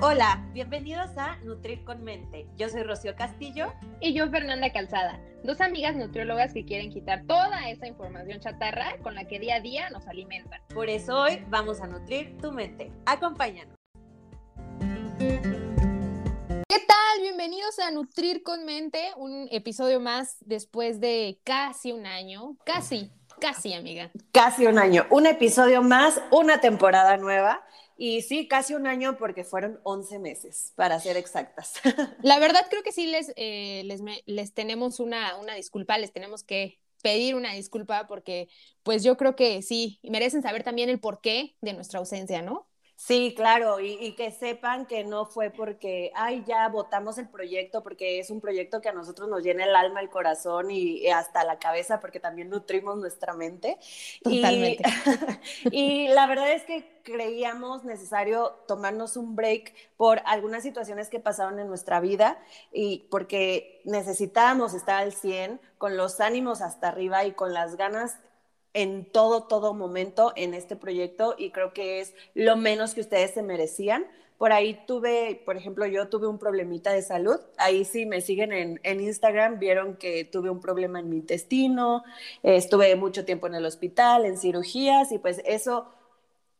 Hola, bienvenidos a Nutrir con Mente. Yo soy Rocío Castillo. Y yo Fernanda Calzada, dos amigas nutriólogas que quieren quitar toda esa información chatarra con la que día a día nos alimentan. Por eso hoy vamos a nutrir tu mente. Acompáñanos. ¿Qué tal? Bienvenidos a Nutrir con Mente, un episodio más después de casi un año. Casi, casi, amiga. Casi un año. Un episodio más, una temporada nueva. Y sí, casi un año porque fueron 11 meses, para ser exactas. La verdad creo que sí les, eh, les, les, tenemos una, una disculpa, les tenemos que pedir una disculpa porque pues yo creo que sí, merecen saber también el porqué de nuestra ausencia, ¿no? Sí, claro, y, que sepan que no fue porque, ay, ya votamos el proyecto, porque es un proyecto que a nosotros nos llena el alma, el corazón y, hasta la cabeza, porque también nutrimos nuestra mente. Totalmente. Y, la verdad es que creíamos necesario tomarnos un break por algunas situaciones que pasaron en nuestra vida y porque necesitábamos estar al 100, con los ánimos hasta arriba y con las ganas en todo, todo momento en este proyecto y creo que es lo menos que ustedes se merecían. Por ahí tuve, por ejemplo, yo tuve un problemita de salud. Ahí sí me siguen en, en Instagram, vieron que tuve un problema en mi intestino, estuve mucho tiempo en el hospital, en cirugías y pues eso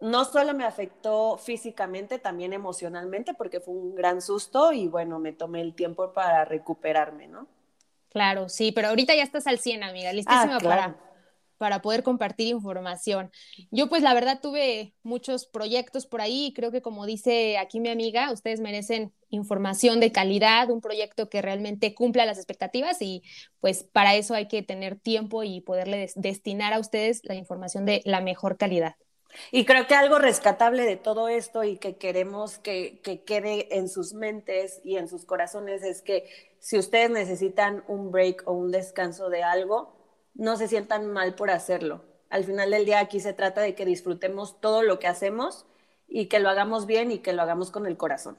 no solo me afectó físicamente, también emocionalmente porque fue un gran susto y bueno, me tomé el tiempo para recuperarme, ¿no? Claro, sí, pero ahorita ya estás al 100, amiga, listísima ah, para para poder compartir información. Yo pues la verdad tuve muchos proyectos por ahí y creo que como dice aquí mi amiga, ustedes merecen información de calidad, un proyecto que realmente cumpla las expectativas y pues para eso hay que tener tiempo y poderle destinar a ustedes la información de la mejor calidad. Y creo que algo rescatable de todo esto y que queremos que, que, quede en sus mentes y en sus corazones es que si ustedes necesitan un break o un descanso de algo, no se sientan mal por hacerlo. Al final del día aquí se trata de que disfrutemos todo lo que hacemos y que lo hagamos bien y que lo hagamos con el corazón.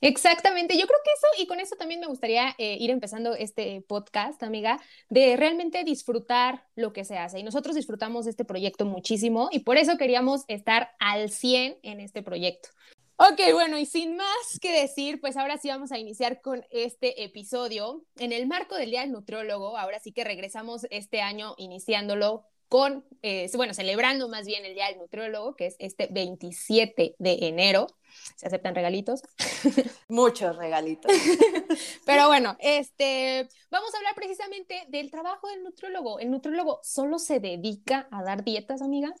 Exactamente, yo creo que eso, y con eso también me gustaría eh, ir empezando este podcast, amiga, de realmente disfrutar lo que se hace. Y nosotros disfrutamos este proyecto muchísimo y por eso queríamos estar al 100 en este proyecto. Ok, bueno, y sin más que decir, pues ahora sí vamos a iniciar con este episodio. En el marco del Día del Nutriólogo, ahora sí que regresamos este año iniciándolo con, eh, bueno, celebrando más bien el Día del Nutriólogo, que es este 27 de enero. Se aceptan regalitos. Muchos regalitos. Pero bueno, este, vamos a hablar precisamente del trabajo del nutriólogo. ¿El nutriólogo solo se dedica a dar dietas, amiga?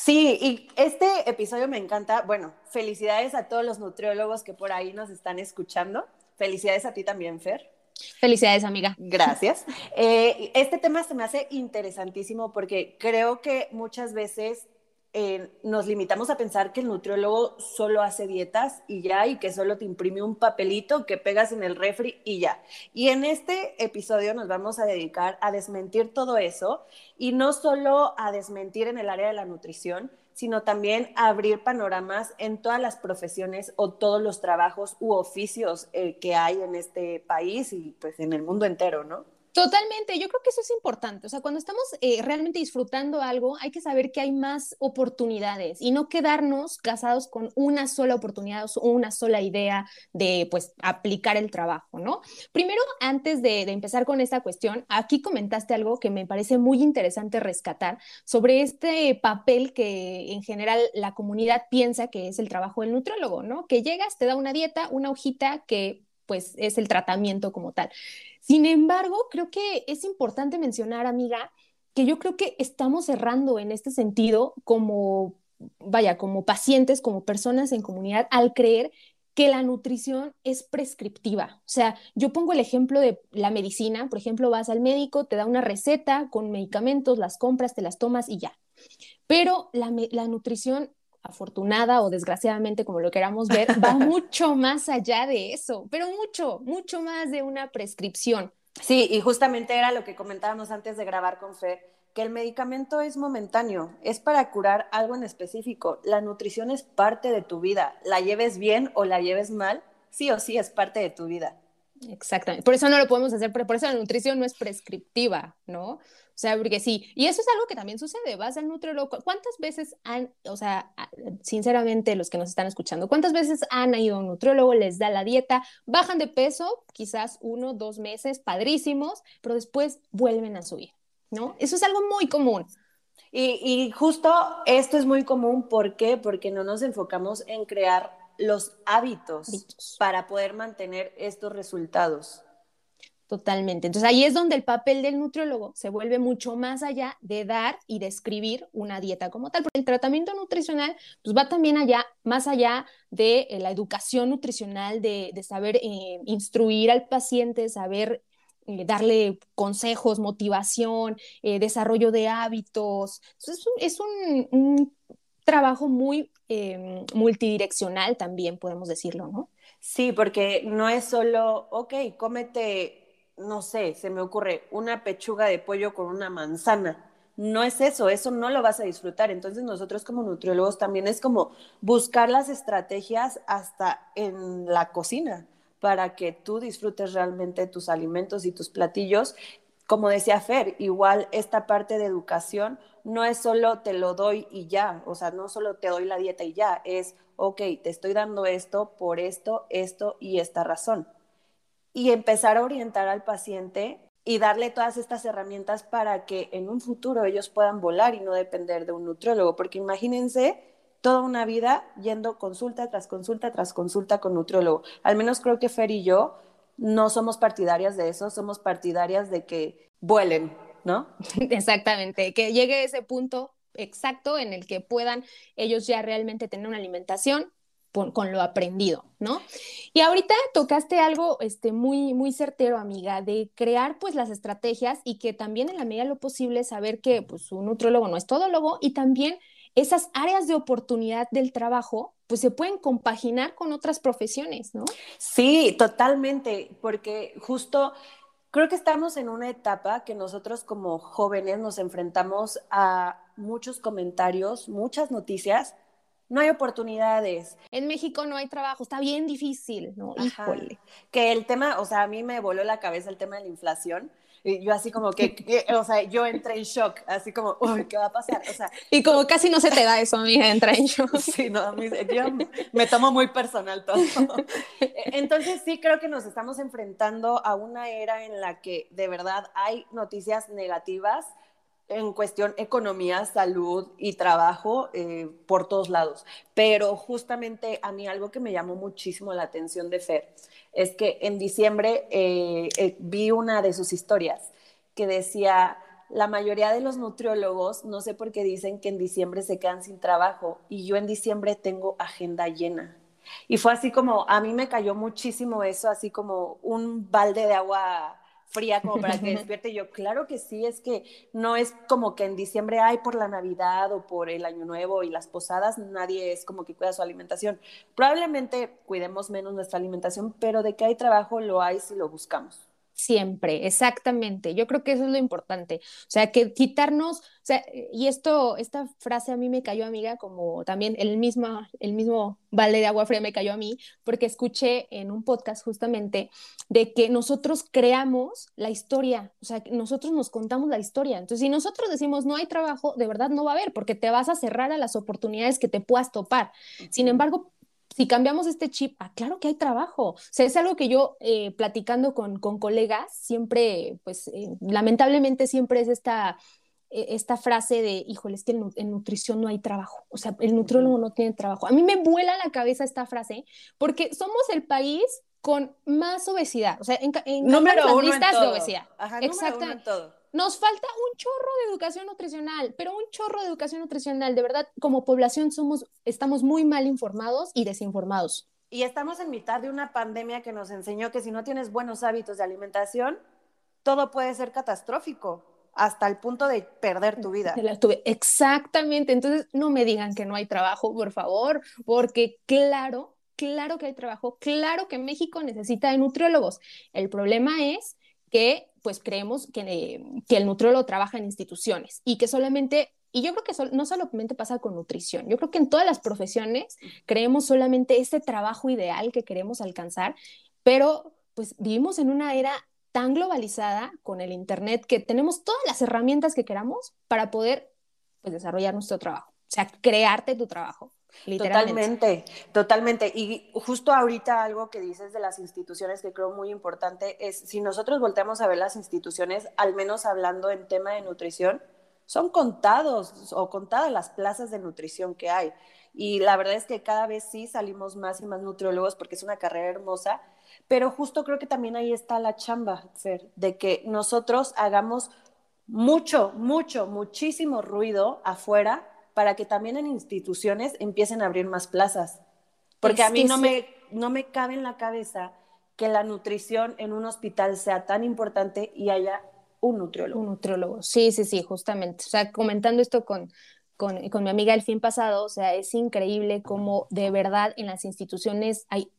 Sí, y este episodio me encanta. Bueno, felicidades a todos los nutriólogos que por ahí nos están escuchando. Felicidades a ti también, Fer. Felicidades, amiga. Gracias. Eh, este tema se me hace interesantísimo porque creo que muchas veces nos limitamos a pensar que el nutriólogo solo hace dietas y ya, y que solo te imprime un papelito que pegas en el refri y ya. Y en este episodio nos vamos a dedicar a desmentir todo eso y no solo a desmentir en el área de la nutrición, sino también a abrir panoramas en todas las profesiones o todos los trabajos u oficios eh, que hay en este país y pues en el mundo entero, ¿no? Totalmente, yo creo que eso es importante. O sea, cuando estamos eh, realmente disfrutando algo, hay que saber que hay más oportunidades y no quedarnos casados con una sola oportunidad o una sola idea de, pues, aplicar el trabajo, ¿no? Primero, antes de, de empezar con esta cuestión, aquí comentaste algo que me parece muy interesante rescatar sobre este papel que en general la comunidad piensa que es el trabajo del nutriólogo, ¿no? Que llegas, te da una dieta, una hojita que pues es el tratamiento como tal. Sin embargo, creo que es importante mencionar, amiga, que yo creo que estamos errando en este sentido como, vaya, como pacientes, como personas en comunidad, al creer que la nutrición es prescriptiva. O sea, yo pongo el ejemplo de la medicina, por ejemplo, vas al médico, te da una receta con medicamentos, las compras, te las tomas y ya. Pero la, la nutrición afortunada o desgraciadamente, como lo queramos ver, va mucho más allá de eso, pero mucho, mucho más de una prescripción. Sí, y justamente era lo que comentábamos antes de grabar con Fer, que el medicamento es momentáneo, es para curar algo en específico. La nutrición es parte de tu vida, la lleves bien o la lleves mal, sí o sí es parte de tu vida. Exactamente, por eso no lo podemos hacer, por eso la nutrición no es prescriptiva, ¿no? O sea, porque sí, y eso es algo que también sucede, vas al nutriólogo, ¿cuántas veces han, o sea, sinceramente los que nos están escuchando, cuántas veces han ido a un nutriólogo, les da la dieta, bajan de peso, quizás uno, dos meses, padrísimos, pero después vuelven a subir, ¿no? Eso es algo muy común. Y, y justo esto es muy común, ¿por qué? Porque no nos enfocamos en crear los hábitos, para poder mantener estos resultados. Totalmente. Entonces ahí es donde el papel del nutriólogo se vuelve mucho más allá de dar y describir una dieta como tal, porque el tratamiento nutricional pues va también allá, más allá de eh, la educación nutricional, de, saber eh, instruir al paciente, saber eh, darle consejos, motivación, desarrollo de hábitos. es un, es un trabajo muy Em, multidireccional también, podemos decirlo, ¿no? Sí, porque no es solo, ok, cómete, no sé, se me ocurre una pechuga de pollo con una manzana. No es eso, eso no lo vas a disfrutar. Entonces nosotros como nutriólogos también es como buscar las estrategias hasta en la cocina para que tú disfrutes realmente tus alimentos y tus platillos. Como decía Fer, igual esta parte de educación no es solo te lo doy y ya, o sea, no solo te doy la dieta y ya, es, ok, te estoy dando esto por esto, esto y esta razón. Y empezar a orientar al paciente y darle todas estas herramientas para que en un futuro ellos puedan volar y no depender de un nutriólogo, porque imagínense toda una vida yendo consulta tras consulta tras consulta con nutriólogo. Al menos creo que Fer y yo no somos partidarias de eso, somos partidarias de que vuelen, ¿no? Exactamente, que llegue ese punto exacto en el que puedan ellos ya realmente tener una alimentación con, lo aprendido, ¿no? Y ahorita tocaste algo este, muy, muy certero, amiga, de crear pues las estrategias y que también en la medida de lo posible saber que pues un nutriólogo no es todólogo y también esas áreas de oportunidad del trabajo pues se pueden compaginar con otras profesiones, ¿no? Sí, totalmente, porque justo Creo que estamos en una etapa que nosotros como jóvenes nos enfrentamos a muchos comentarios, muchas noticias. No hay oportunidades. En México no hay trabajo, está bien difícil, ¿no? Híjole. Que el tema, o sea, a mí me voló la cabeza el tema de la inflación y yo así como que, o sea, yo entré en shock, así como, uy, ¿qué va a pasar? O sea, y como casi no se te da eso, a mí entra en shock. Sí, no, yo me tomo muy personal todo. Entonces sí creo que nos estamos enfrentando a una era en la que de verdad hay noticias negativas en cuestión economía, salud y trabajo eh, por todos lados. Pero justamente a mí algo que me llamó muchísimo la atención de Fer es que en diciembre eh, eh, vi una de sus historias que decía, la mayoría de los nutriólogos, no sé por qué dicen que en diciembre se quedan sin trabajo y yo en diciembre tengo agenda llena. Y fue así como, a mí me cayó muchísimo eso, así como un balde de agua fría como para que despierte. yo, claro que sí, es que no es como que en diciembre hay por la Navidad o por el Año Nuevo y las posadas, nadie es como que cuida su alimentación. Probablemente cuidemos menos nuestra alimentación, pero de que hay trabajo lo hay si lo buscamos. Siempre, exactamente. Yo creo que eso es lo importante. O sea, que quitarnos, o sea, y esto, esta frase a mí me cayó amiga, como también el mismo, el mismo balde de agua fría me cayó a mí, porque escuché en un podcast justamente de que nosotros creamos la historia, o sea, que nosotros nos contamos la historia. Entonces, si nosotros decimos no hay trabajo, de verdad no va a haber, porque te vas a cerrar a las oportunidades que te puedas topar. Sin embargo, si cambiamos este chip, ah, claro que hay trabajo. O sea, es algo que yo eh, platicando con, con, colegas, siempre, pues eh, lamentablemente siempre es esta, e, esta frase de, híjole, es que en, nutrición no hay trabajo. O sea, el nutriólogo no tiene trabajo. A mí me vuela la cabeza esta frase porque somos el país con más obesidad. O sea, en, en las listas de obesidad. Exactamente. todo. Nos falta un chorro de educación nutricional, pero un chorro de educación nutricional. De verdad, como población somos, estamos muy mal informados y desinformados. Y estamos en mitad de una pandemia que nos enseñó que si no tienes buenos hábitos de alimentación, todo puede ser catastrófico hasta el punto de perder tu vida. Exactamente. Entonces, no me digan que no hay trabajo, por favor, porque claro, claro que hay trabajo, claro que México necesita de nutriólogos. El problema es que pues creemos que, que el nutriólogo trabaja en instituciones y que solamente y yo creo que no solamente pasa con nutrición, yo creo que en todas las profesiones creemos solamente ese trabajo ideal que queremos alcanzar, pero pues vivimos en una era tan globalizada con el Internet que tenemos todas las herramientas que queramos para poder pues, desarrollar nuestro trabajo, o sea, crearte tu trabajo. Totalmente, totalmente. Y justo ahorita algo que dices de las instituciones que creo muy importante es, si nosotros volteamos a ver las instituciones, al menos hablando en tema de nutrición, son contados o contadas las plazas de nutrición que hay. Y la verdad es que cada vez sí salimos más y más nutriólogos porque es una carrera hermosa, pero justo creo que también ahí está la chamba, Fer, de que nosotros hagamos mucho, mucho, muchísimo ruido afuera para que también en instituciones empiecen a abrir más plazas. Porque a mí no, me, no me cabe en la cabeza que la nutrición en un hospital sea tan importante y haya un nutriólogo. Un nutriólogo, sí, sí, sí, justamente. O sea, comentando esto con, con, con, mi amiga el fin pasado, o sea, es increíble cómo de verdad en las instituciones hay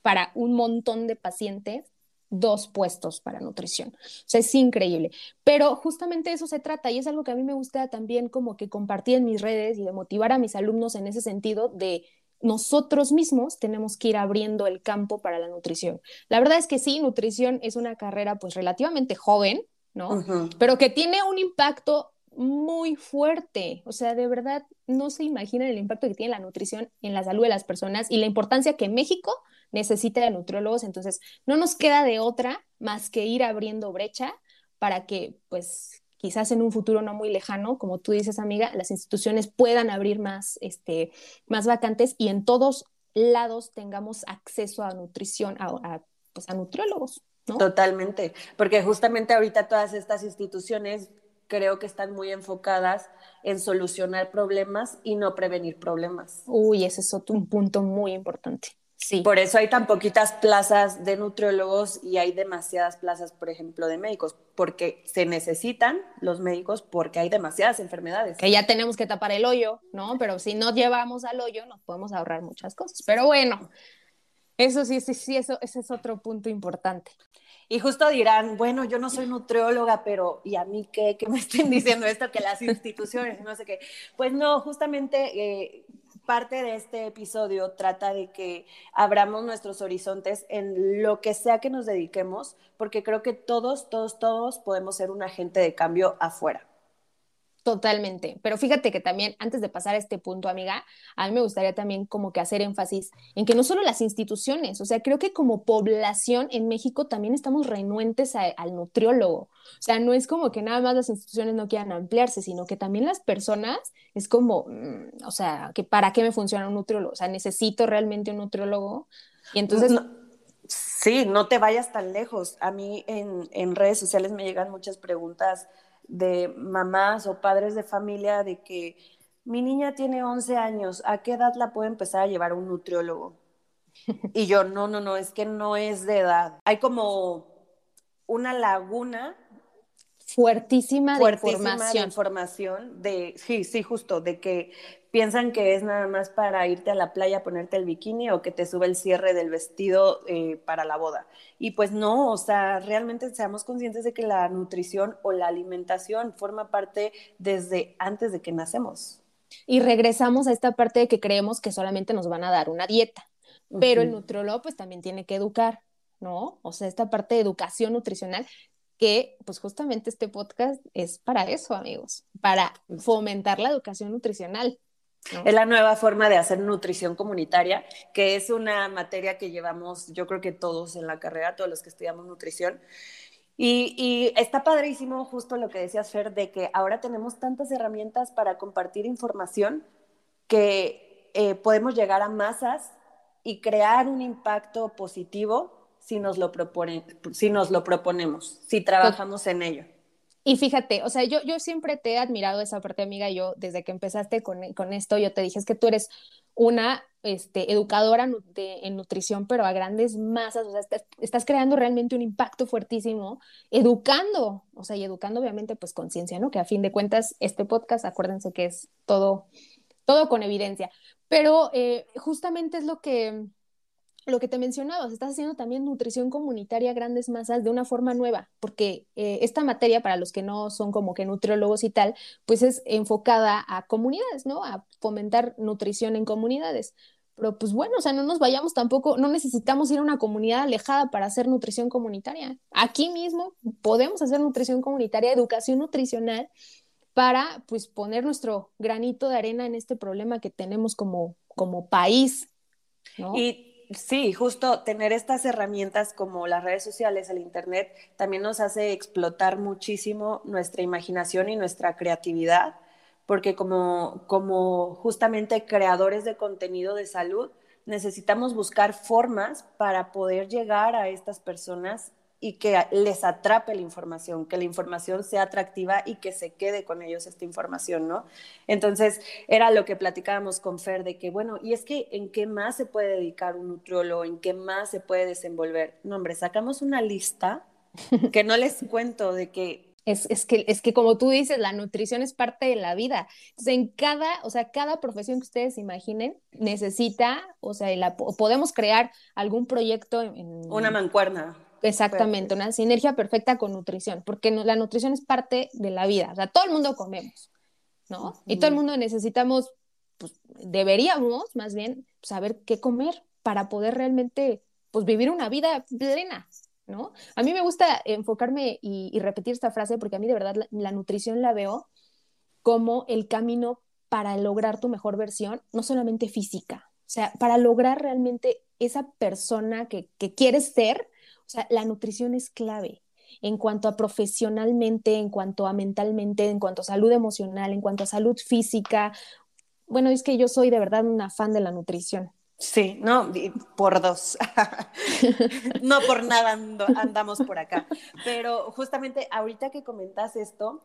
para un montón de pacientes dos puestos para nutrición. O sea, es increíble. Pero justamente eso se trata y es algo que a mí me gusta también como que compartir en mis redes y de motivar a mis alumnos en ese sentido de nosotros mismos tenemos que ir abriendo el campo para la nutrición. La verdad es que sí, nutrición es una carrera pues relativamente joven, ¿no? Pero que tiene un impacto muy fuerte. O sea, de verdad no se imaginan el impacto que tiene la nutrición en la salud de las personas y la importancia que México necesita de nutriólogos. Entonces, no nos queda de otra más que ir abriendo brecha para que, pues, quizás en un futuro no muy lejano, como tú dices, amiga, las instituciones puedan abrir más, este, más vacantes y en todos lados tengamos acceso a nutrición, a, pues, a nutriólogos. ¿no? Totalmente, porque justamente ahorita todas estas instituciones creo que están muy enfocadas en solucionar problemas y no prevenir problemas. Uy, ese es otro, un punto muy importante. Sí. Por eso hay tan poquitas plazas de nutriólogos y hay demasiadas plazas, por ejemplo, de médicos, porque se necesitan los médicos porque hay demasiadas enfermedades. Que ya tenemos que tapar el hoyo, ¿no? Pero si no llevamos al hoyo, nos podemos ahorrar muchas cosas. Pero bueno, eso sí, sí, sí, eso, ese es otro punto importante. Y justo dirán, bueno, yo no soy nutrióloga, pero ¿y a mí qué? ¿Qué me estén diciendo esto? Que las instituciones, no sé qué. Pues no, justamente eh, parte de este episodio trata de que abramos nuestros horizontes en lo que sea que nos dediquemos, porque creo que todos, todos, todos podemos ser un agente de cambio afuera. Totalmente. Pero fíjate que también, antes de pasar a este punto, amiga, a mí me gustaría también como que hacer énfasis en que no solo las instituciones, o sea, creo que como población en México también estamos renuentes al nutriólogo. O sea, no es como que nada más las instituciones no quieran ampliarse, sino que también las personas es como, mm, o sea, que para qué me funciona un nutriólogo? O sea, necesito realmente un nutriólogo. Y entonces... sí, no te vayas tan lejos. A mí en, en redes sociales me llegan muchas preguntas de mamás o padres de familia de que mi niña tiene 11 años, ¿a qué edad la puedo empezar a llevar a un nutriólogo? Y yo, no, no, no, es que no es de edad. Hay como una laguna fuertísima, de información. De información de, sí, sí, justo, de que piensan que es nada más para irte a la playa, ponerte el bikini o que te sube el cierre del vestido eh, para la boda. Y pues no, o sea, realmente seamos conscientes de que la nutrición o la alimentación forma parte desde antes de que nacemos. Y regresamos a esta parte de que creemos que solamente nos van a dar una dieta, pero el nutriólogo pues también tiene que educar, ¿no? O sea, esta parte de educación nutricional que pues justamente este podcast es para eso, amigos, para fomentar la educación nutricional. Es la nueva forma de hacer nutrición comunitaria, que es una materia que llevamos, yo creo que todos en la carrera, todos los que estudiamos nutrición. Y, está padrísimo justo lo que decías, Fer, de que ahora tenemos tantas herramientas para compartir información que eh, podemos llegar a masas y crear un impacto positivo si nos lo, si nos lo proponemos, si trabajamos en ello. Y fíjate, o sea, yo, yo siempre te he admirado esa parte, amiga. Yo, desde que empezaste con, esto, yo te dije, es que tú eres una este, educadora en nutrición, pero a grandes masas, o sea, estás, creando realmente un impacto fuertísimo, educando, o sea, y educando obviamente pues conciencia, ¿no? Que a fin de cuentas este podcast, acuérdense que es todo, todo con evidencia, pero eh, justamente es lo que, lo que te mencionabas, estás haciendo también nutrición comunitaria a grandes masas de una forma nueva, porque eh, esta materia, para los que no son como que nutriólogos y tal, pues es enfocada a comunidades, ¿no? A fomentar nutrición en comunidades. Pero pues bueno, o sea, no nos vayamos tampoco, no necesitamos ir a una comunidad alejada para hacer nutrición comunitaria. Aquí mismo podemos hacer nutrición comunitaria, educación nutricional, para pues poner nuestro granito de arena en este problema que tenemos como, como país. Y sí, justo tener estas herramientas como las redes sociales, el Internet, también nos hace explotar muchísimo nuestra imaginación y nuestra creatividad, porque como, como justamente creadores de contenido de salud, necesitamos buscar formas para poder llegar a estas personas y que les atrape la información, que la información sea atractiva y que se quede con ellos esta información, ¿no? Entonces, era lo que platicábamos con Fer de que, bueno, y es que en qué más se puede dedicar un nutriólogo, en qué más se puede desenvolver. No, hombre, sacamos una lista que no les cuento de que es, es, que, es que como tú dices, la nutrición es parte de la vida. Entonces, en cada, o sea, cada profesión que ustedes imaginen necesita, o sea, la, podemos crear algún proyecto en... Una mancuerna. Exactamente, una sinergia perfecta con nutrición, porque la nutrición es parte de la vida, o sea, todo el mundo comemos, ¿no? Y todo el mundo necesitamos, pues deberíamos más bien saber qué comer para poder realmente, pues vivir una vida plena, ¿no? A mí me gusta enfocarme y, repetir esta frase porque a mí de verdad la, nutrición la veo como el camino para lograr tu mejor versión, no solamente física, o sea, para lograr realmente esa persona que, que quieres ser, o sea, la nutrición es clave en cuanto a profesionalmente, en cuanto a mentalmente, en cuanto a salud emocional, en cuanto a salud física. Bueno, es que yo soy de verdad una fan de la nutrición. Sí, no, por dos. no por nada andamos por acá. Pero justamente ahorita que comentas esto,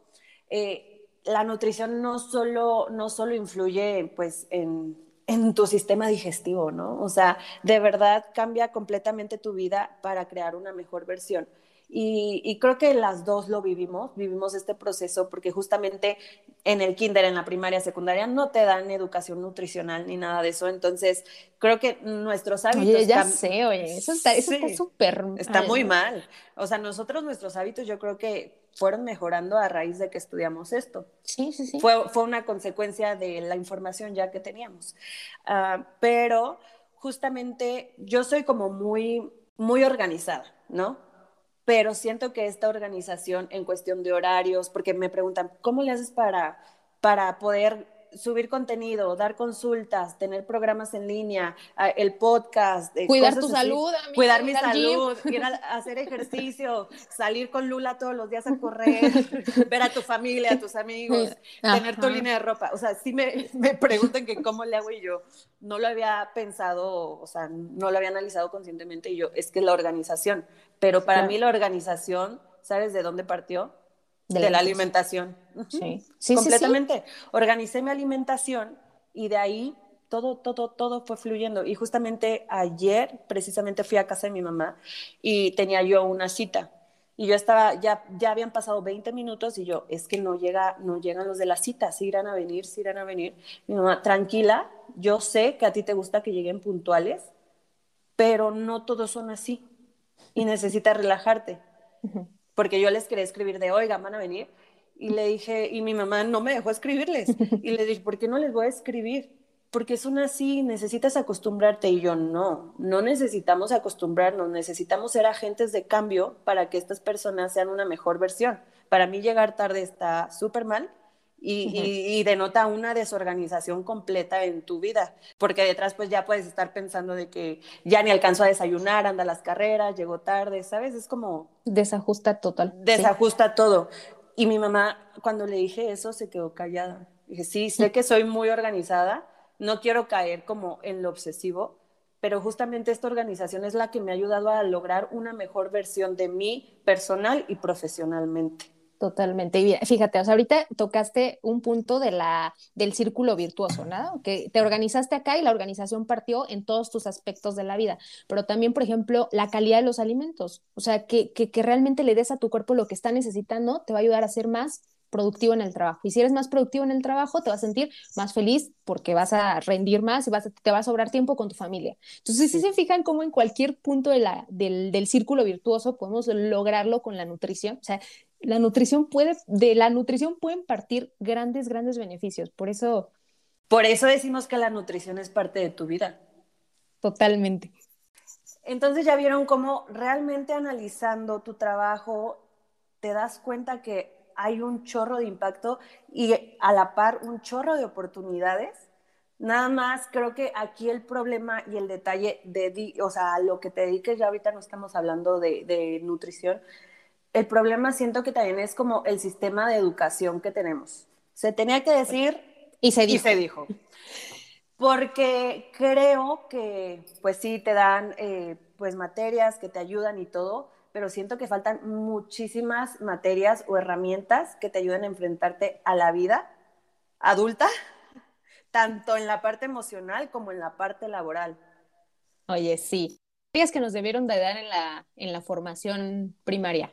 eh, la nutrición no solo, no solo influye pues en en tu sistema digestivo, ¿no? O sea, de verdad cambia completamente tu vida para crear una mejor versión. Y, creo que las dos lo vivimos, vivimos este proceso porque justamente en el kinder, en la primaria, secundaria, no te dan educación nutricional ni nada de eso. Entonces, creo que nuestros hábitos... Oye, ya sé, oye, eso está súper... está muy mal. O sea, nosotros, nuestros hábitos, yo creo que fueron mejorando a raíz de que estudiamos esto. Sí, sí, sí. Fue, fue una consecuencia de la información ya que teníamos. Ah, pero justamente yo soy como muy, muy organizada, ¿no? Pero siento que esta organización en cuestión de horarios, porque me preguntan, ¿cómo le haces para, para poder subir contenido, dar consultas, tener programas en línea, el podcast. Cuidar tu salud, Cuidar mi salud, ir a hacer ejercicio, salir con Lula todos los días a correr, ver a tu familia, a tus amigos, tener tu línea de ropa. O sea, sí me, me preguntan que cómo le hago y yo no lo había pensado, o sea, no lo había analizado conscientemente y yo, es que la organización. Pero para mí la organización, ¿sabes de dónde partió? De, la alimentación. Sí, sí completamente. Organicé mi alimentación y de ahí todo, todo, todo fue fluyendo. Y justamente ayer, precisamente fui a casa de mi mamá y tenía yo una cita. Y yo estaba, ya, ya habían pasado 20 minutos y yo, es que no, llega, no llegan los de la cita, si irán a venir, si irán a venir. Mi mamá, tranquila, yo sé que a ti te gusta que lleguen puntuales, pero no todos son así y necesitas relajarte porque yo les quería escribir de, oiga, van a venir. Y le dije, y mi mamá no me dejó escribirles. Y le dije, ¿por qué no les voy a escribir? Porque son así, necesitas acostumbrarte. Y yo, no, no necesitamos acostumbrarnos, necesitamos ser agentes de cambio para que estas personas sean una mejor versión. Para mí llegar tarde está súper mal, y, denota una desorganización completa en tu vida, porque detrás pues ya puedes estar pensando de que ya ni alcanzó a desayunar, anda a las carreras, llegó tarde, ¿sabes? Es como... Desajusta total. Desajusta todo. Y mi mamá, cuando le dije eso, se quedó callada. Dije, sí, sé que soy muy organizada, no quiero caer como en lo obsesivo, pero justamente esta organización es la que me ha ayudado a lograr una mejor versión de mí personal y profesionalmente. Totalmente. Y fíjate, o sea, ahorita tocaste un punto de la, del círculo virtuoso, ¿no? Que te organizaste acá y la organización partió en todos tus aspectos de la vida, pero también, por ejemplo, la calidad de los alimentos, o sea, que, que, que realmente le des a tu cuerpo lo que está necesitando, te va a ayudar a ser más productivo en el trabajo. Y si eres más productivo en el trabajo, te vas a sentir más feliz porque vas a rendir más y vas te va a sobrar tiempo con tu familia. Entonces, si se fijan cómo en cualquier punto de la, del, del círculo virtuoso podemos lograrlo con la nutrición, o sea, la nutrición puede, de la nutrición pueden partir grandes, grandes beneficios. Por eso... Por eso decimos que la nutrición es parte de tu vida. totalmente. Entonces ya vieron cómo realmente analizando tu trabajo te das cuenta que hay un chorro de impacto y a la par un chorro de oportunidades. Nada más creo que aquí el problema y el detalle de, o sea, lo que te dediques, ya ahorita no estamos hablando de, de nutrición, el problema siento que también es como el sistema de educación que tenemos. Se tenía que decir y se dijo. Y se dijo. Porque creo que, pues sí, te dan eh, pues materias que te ayudan y todo, pero siento que faltan muchísimas materias o herramientas que te ayuden a enfrentarte a la vida adulta, tanto en la parte emocional como en la parte laboral. Oye, sí. que nos debieron de dar en la, en la formación primaria?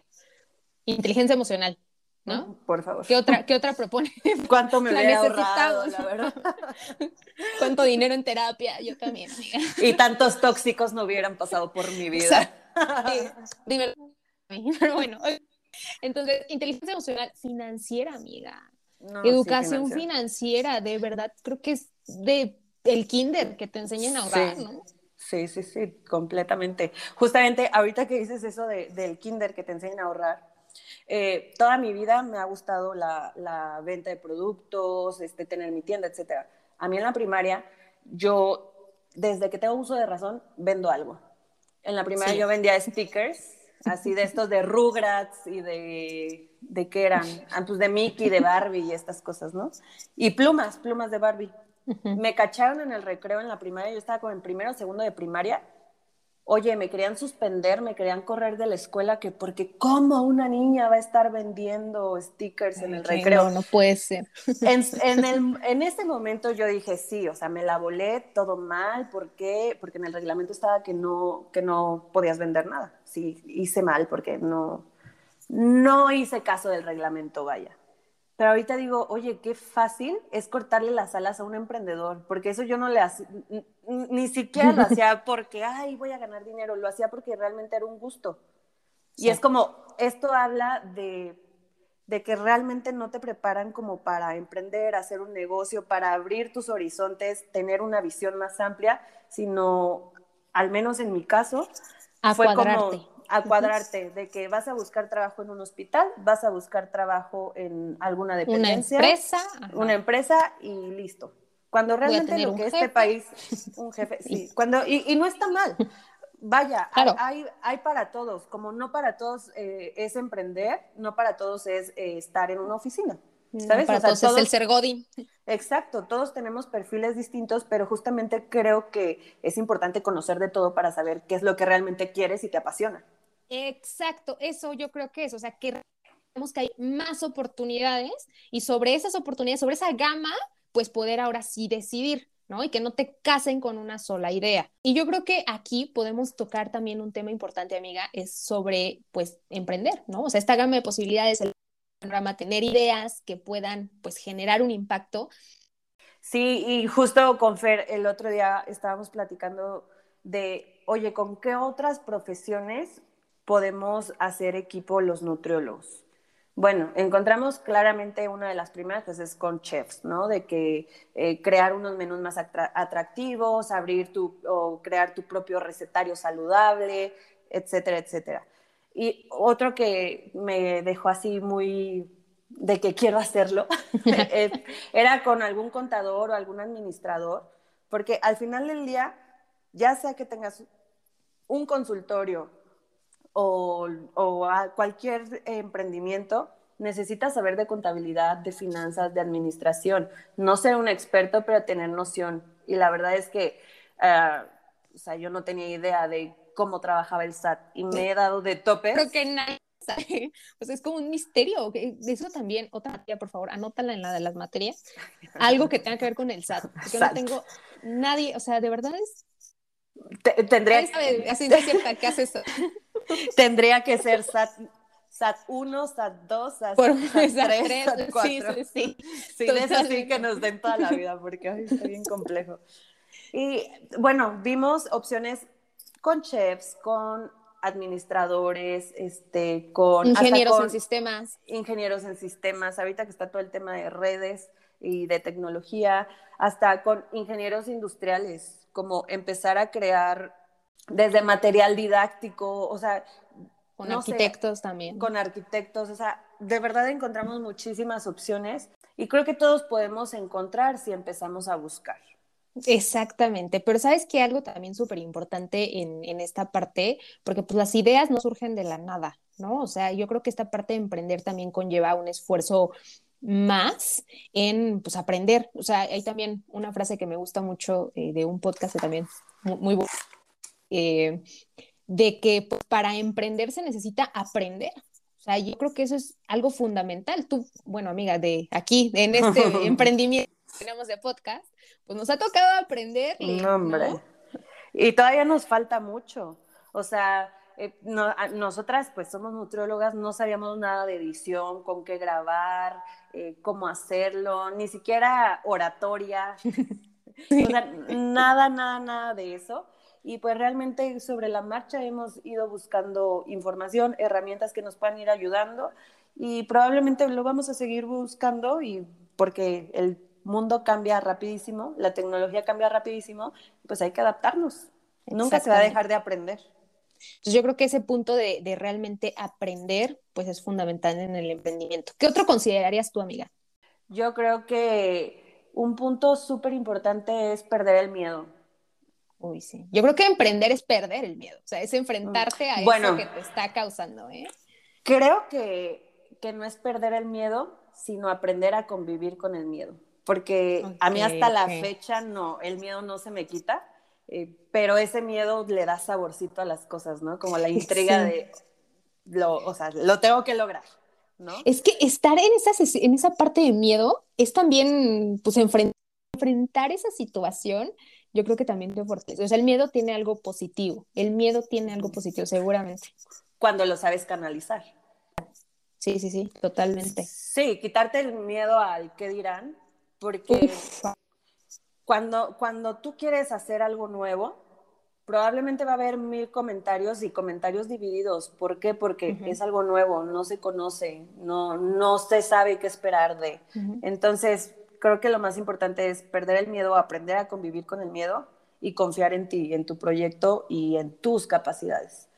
Inteligencia emocional. ¿no? Por favor. ¿Qué otra, qué otra propone? ¿Cuánto me hubiera ahorrado, la verdad? ¿Cuánto dinero en terapia? Yo también, amiga. Y tantos tóxicos no hubieran pasado por mi vida. Dime, pero bueno. Entonces, inteligencia emocional financiera, amiga. Educación financiera. de verdad, creo que es de el kinder que te enseñan a ahorrar, sí. ¿no? Sí, sí, sí, completamente. Justamente ahorita que dices eso de, del kinder que te enseñan a ahorrar, eh, toda mi vida me ha gustado la, venta de productos, este, tener mi tienda, etc. A mí en la primaria, yo, desde que tengo uso de razón, vendo algo. En la primaria yo vendía stickers, así de estos de Rugrats y de, ¿de qué eran? Ah, pues de Mickey, de Barbie y estas cosas, ¿no? Y plumas, plumas de Barbie. Me cacharon en el recreo en la primaria, yo estaba como en primero o segundo de primaria oye, me querían suspender, me querían correr de la escuela, que porque cómo una niña va a estar vendiendo stickers en el recreo. No, no puede ser. En, en, el, en ese momento yo dije, sí, o sea, me la volé todo mal, ¿por qué? Porque en el reglamento estaba que no, que no podías vender nada. Sí, hice mal porque no, no hice caso del reglamento, vaya. Pero ahorita digo, oye, qué fácil es cortarle las alas a un emprendedor, porque eso yo no le ni siquiera lo hacía porque, ay, voy a ganar dinero, lo hacía porque realmente era un gusto. Y es como, esto habla de, de que realmente no te preparan como para emprender, hacer un negocio, para abrir tus horizontes, tener una visión más amplia, sino, al menos en mi caso, fue como a cuadrarte de que vas a buscar trabajo en un hospital, vas a buscar trabajo en alguna dependencia. Una empresa. Una empresa y listo. Cuando realmente lo que este país, un jefe, sí, cuando, y, no está mal. Vaya, hay, hay, para todos, como no para todos eh, es emprender, no para todos es eh, estar en una oficina. ¿Sabes? para todos, es el ser Godin. Exacto, todos tenemos perfiles distintos, pero justamente creo que es importante conocer de todo para saber qué es lo que realmente quieres y te apasiona. Exacto, eso yo creo que es, o sea, que vemos que hay más oportunidades y sobre esas oportunidades, sobre esa gama, pues poder ahora sí decidir, ¿no? Y que no te casen con una sola idea. Y yo creo que aquí podemos tocar también un tema importante, amiga, es sobre, pues, emprender, ¿no? O sea, esta gama de posibilidades, el programa, tener ideas que puedan, pues, generar un impacto. Sí, y justo con Fer, el otro día estábamos platicando de, oye, ¿con qué otras profesiones podemos hacer equipo los nutriólogos? Bueno, encontramos claramente una de las primeras, pues es con chefs, ¿no? De que eh, crear unos menús más atractivos, abrir tu o crear tu propio recetario saludable, etcétera, etcétera. Y otro que me dejó así muy de que quiero hacerlo, era con algún contador o algún administrador, porque al final del día, ya sea que tengas un consultorio o, a cualquier emprendimiento, necesitas saber de contabilidad, de finanzas, de administración. No ser un experto, pero tener noción. Y la verdad es que, ah, o sea, yo no tenía idea de cómo trabajaba el SAT y me he dado de topes. Creo que nadie sabe. Pues es como un misterio. Eso también, otra materia, por favor, anótala en la de las materias. Algo que tenga que ver con el SAT. Porque no tengo nadie, o sea, de verdad es tendría así de cierta que hace eso. tendría que ser SAT, SAT 1, SAT 2, SAT, 3, SAT 4. Sí, sí, sí. Sí, de eso sí que nos den toda la vida porque ay, está bien complejo. Y bueno, vimos opciones con chefs, con administradores, este, con ingenieros en sistemas. Ingenieros en sistemas, ahorita que está todo el tema de redes, y de tecnología, hasta con ingenieros industriales, como empezar a crear desde material didáctico, o sea... Con arquitectos también. Con arquitectos, o sea, de verdad encontramos muchísimas opciones y creo que todos podemos encontrar si empezamos a buscar. Exactamente, pero sabes que algo también súper importante en, en, esta parte, porque pues las ideas no surgen de la nada, ¿no? O sea, yo creo que esta parte de emprender también conlleva un esfuerzo más en pues aprender. O sea, hay también una frase que me gusta mucho eh, de un podcast también muy, bueno, eh, de que pues, para emprender se necesita aprender. O sea, yo creo que eso es algo fundamental. Tú, bueno, amiga, de aquí, en este emprendimiento que tenemos de podcast, pues nos ha tocado aprender. No, hombre. Y todavía nos falta mucho. O sea, eh, nosotras pues somos nutriólogas, no sabíamos nada de edición, con qué grabar, eh, cómo hacerlo, ni siquiera oratoria, nada, nada, nada de eso. Y pues realmente sobre la marcha hemos ido buscando información, herramientas que nos puedan ir ayudando y probablemente lo vamos a seguir buscando y porque el mundo cambia rapidísimo, la tecnología cambia rapidísimo, pues hay que adaptarnos. Nunca se va a dejar de aprender. Entonces yo creo que ese punto de, de, realmente aprender, pues es fundamental en el emprendimiento. ¿Qué otro considerarías tú, amiga? Yo creo que un punto súper importante es perder el miedo. Uy, sí. Yo creo que emprender es perder el miedo, o sea, es enfrentarte a eso que te está causando, ¿eh? Creo que, que no es perder el miedo, sino aprender a convivir con el miedo. Porque a mí hasta la fecha no, el miedo no se me quita eh, pero ese miedo le da saborcito a las cosas, ¿no? Como la intriga de, lo, o sea, lo tengo que lograr, ¿no? Es que estar en esa, en esa parte de miedo es también, pues, enfrentar, enfrentar esa situación, yo creo que también te fortalece. O sea, el miedo tiene algo positivo, el miedo tiene algo positivo, seguramente. Cuando lo sabes canalizar. Sí, sí, sí, totalmente. Sí, quitarte el miedo al qué dirán, porque cuando, cuando tú quieres hacer algo nuevo, probablemente va a haber mil comentarios y comentarios divididos. ¿Por qué? Porque es algo nuevo, no se conoce, no, no se sabe qué esperar de. Entonces, creo que lo más importante es perder el miedo, aprender a convivir con el miedo y confiar en ti, en tu proyecto y en tus capacidades.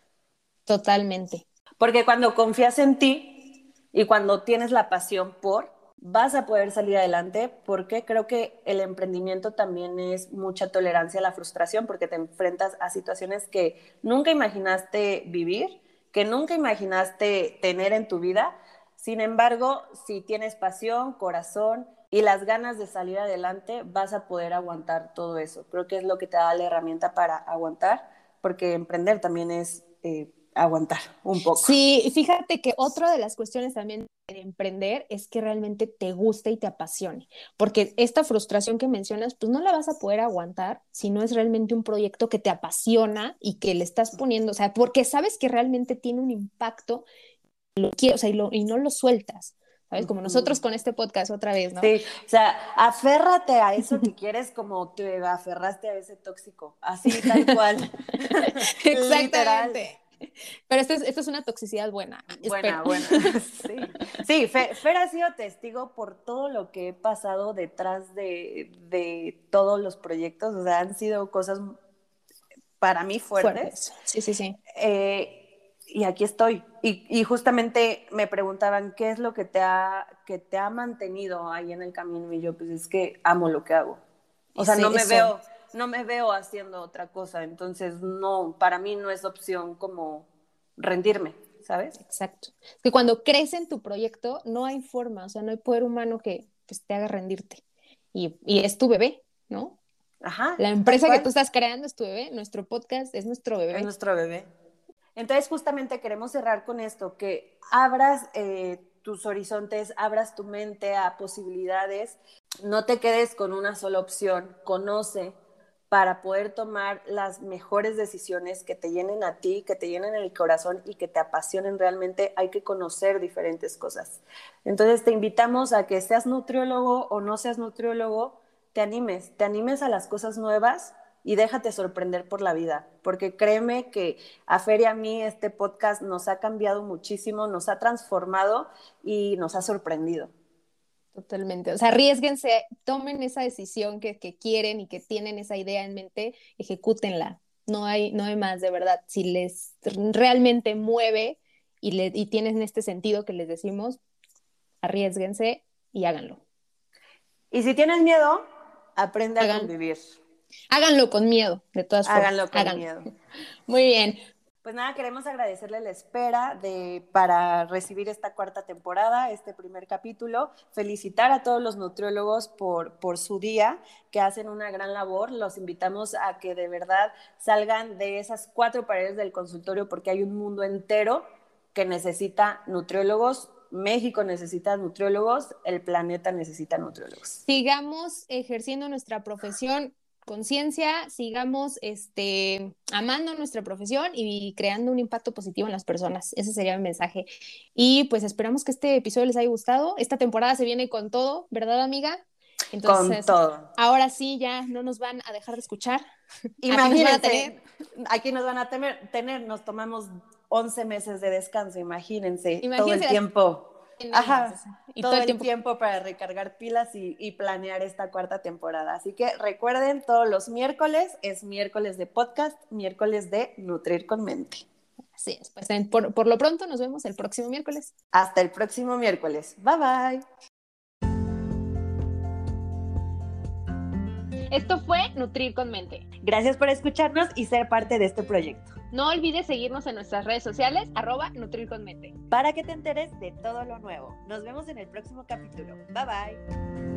Totalmente. Porque cuando confías en ti y cuando tienes la pasión por, vas a poder salir adelante porque creo que el emprendimiento también es mucha tolerancia a la frustración porque te enfrentas a situaciones que nunca imaginaste vivir, que nunca imaginaste tener en tu vida. Sin embargo, si tienes pasión, corazón y las ganas de salir adelante, vas a poder aguantar todo eso. Creo que es lo que te da la herramienta para aguantar, porque emprender también es eh, aguantar un poco. Sí, fíjate que otra de las cuestiones también de emprender es que realmente te guste y te apasione, porque esta frustración que mencionas, pues no la vas a poder aguantar si no es realmente un proyecto que te apasiona y que le estás poniendo, o sea, porque sabes que realmente tiene un impacto, lo o sea, y no lo sueltas. ¿Sabes? Como nosotros con este podcast otra vez, ¿no? Sí, o sea, aférrate a eso que quieres como te aferraste a ese tóxico, así tal cual. Exactamente. Pero esto es, esto es una toxicidad buena. Buena, buena. Sí, sí Fer, ha sido testigo por todo lo que he pasado detrás de, de, todos los proyectos. O sea, han sido cosas para mí fuertes. Sí, sí, sí. Eh, y aquí estoy. Y, y, justamente me preguntaban, ¿qué es lo que te, ha, que te ha mantenido ahí en el camino? Y yo, pues es que amo lo que hago. O sea, no me veo no me veo haciendo otra cosa, entonces no, para mí no es opción como rendirme, ¿sabes? Exacto. Que cuando crees en tu proyecto no hay forma, o sea, no hay poder humano que pues, te haga rendirte. Y, y es tu bebé, ¿no? Ajá. La empresa que tú estás creando es tu bebé, nuestro podcast es nuestro bebé. Es nuestro bebé. Entonces, justamente queremos cerrar con esto, que abras eh, tus horizontes, abras tu mente a posibilidades, no te quedes con una sola opción, conoce, para poder tomar las mejores decisiones que te llenen a ti, que te llenen el corazón y que te apasionen realmente, hay que conocer diferentes cosas. Entonces te invitamos a que seas nutriólogo o no seas nutriólogo, te animes, te animes a las cosas nuevas y déjate sorprender por la vida, porque créeme que a Fer y a mí este podcast nos ha cambiado muchísimo, nos ha transformado y nos ha sorprendido. Totalmente. O sea, arriesguense, tomen esa decisión que, que, quieren y que tienen esa idea en mente, ejecútenla. No hay, no hay más, de verdad. Si les realmente mueve y, le, y tienen este sentido que les decimos, arriesguense y háganlo. Y si tienes miedo, aprende a convivir. Háganlo con miedo, de todas formas. Háganlo con miedo. Muy bien. Pues nada, queremos agradecerle la espera de, para recibir esta cuarta temporada, este primer capítulo, felicitar a todos los nutriólogos por, por su día, que hacen una gran labor. Los invitamos a que de verdad salgan de esas cuatro paredes del consultorio porque hay un mundo entero que necesita nutriólogos, México necesita nutriólogos, el planeta necesita nutriólogos. Sigamos ejerciendo nuestra profesión conciencia, sigamos este, amando nuestra profesión y creando un impacto positivo en las personas. Ese sería mi mensaje. Y pues esperamos que este episodio les haya gustado. Esta temporada se viene con todo, ¿verdad, amiga? Entonces, con todo. Ahora sí, ya no nos van a dejar de escuchar. Imagínense, aquí nos van a tener, tener nos tomamos 11 meses de descanso, imagínense, todo el tiempo. Ajá, y todo, el tiempo. para recargar pilas y, planear esta cuarta temporada. Así que recuerden, todos los miércoles es miércoles de podcast, miércoles de Nutrir con Mente. Así es, pues por, por lo pronto nos vemos el próximo miércoles. Hasta el próximo miércoles. Bye bye. Esto fue Nutrir con Mente. Gracias por escucharnos y ser parte de este proyecto. No olvides seguirnos en nuestras redes sociales, arroba Nutrir con Mente. Para que te enteres de todo lo nuevo. Nos vemos en el próximo capítulo. Bye bye.